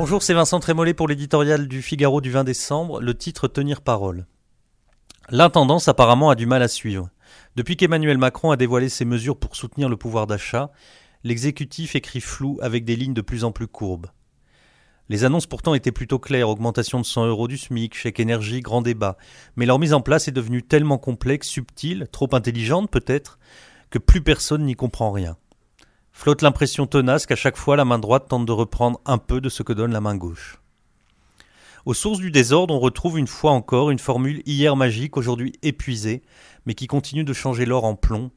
Bonjour, c'est Vincent Trémollet pour l'éditorial du Figaro du 20 décembre, le titre Tenir parole. L'intendance apparemment a du mal à suivre. Depuis qu'Emmanuel Macron a dévoilé ses mesures pour soutenir le pouvoir d'achat, l'exécutif écrit flou avec des lignes de plus en plus courbes. Les annonces pourtant étaient plutôt claires, augmentation de 100 euros du SMIC, chèque énergie, grand débat. Mais leur mise en place est devenue tellement complexe, subtile, trop intelligente peut-être, que plus personne n'y comprend rien. Flotte l'impression tenace qu'à chaque fois la main droite tente de reprendre un peu de ce que donne la main gauche. Aux sources du désordre, on retrouve une fois encore une formule hier magique, aujourd'hui épuisée, mais qui continue de changer l'or en plomb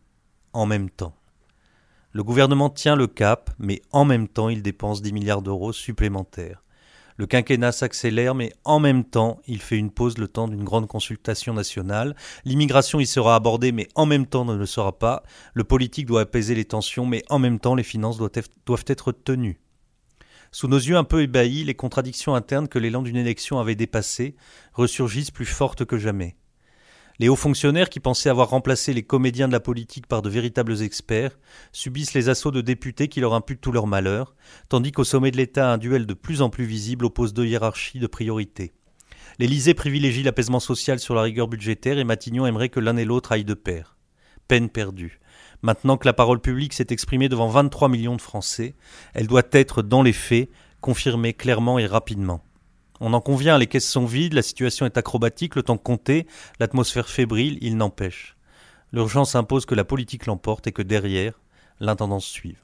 en même temps. Le gouvernement tient le cap, mais en même temps il dépense 10 milliards d'euros supplémentaires. Le quinquennat s'accélère, mais en même temps, il fait une pause le temps d'une grande consultation nationale. L'immigration y sera abordée, mais en même temps ne le sera pas. Le politique doit apaiser les tensions, mais en même temps, les finances doivent être, tenues. Sous nos yeux un peu ébahis, les contradictions internes que l'élan d'une élection avait dépassées ressurgissent plus fortes que jamais. Les hauts fonctionnaires qui pensaient avoir remplacé les comédiens de la politique par de véritables experts subissent les assauts de députés qui leur imputent tout leur malheur, tandis qu'au sommet de l'État un duel de plus en plus visible oppose deux hiérarchies de priorité. L'Élysée privilégie l'apaisement social sur la rigueur budgétaire et Matignon aimerait que l'un et l'autre aillent de pair. Peine perdue. Maintenant que la parole publique s'est exprimée devant 23 millions de Français, elle doit être, dans les faits, confirmée clairement et rapidement. On en convient, les caisses sont vides, la situation est acrobatique, le temps compté, l'atmosphère fébrile, il n'empêche. L'urgence impose que la politique l'emporte et que derrière, l'intendance suive.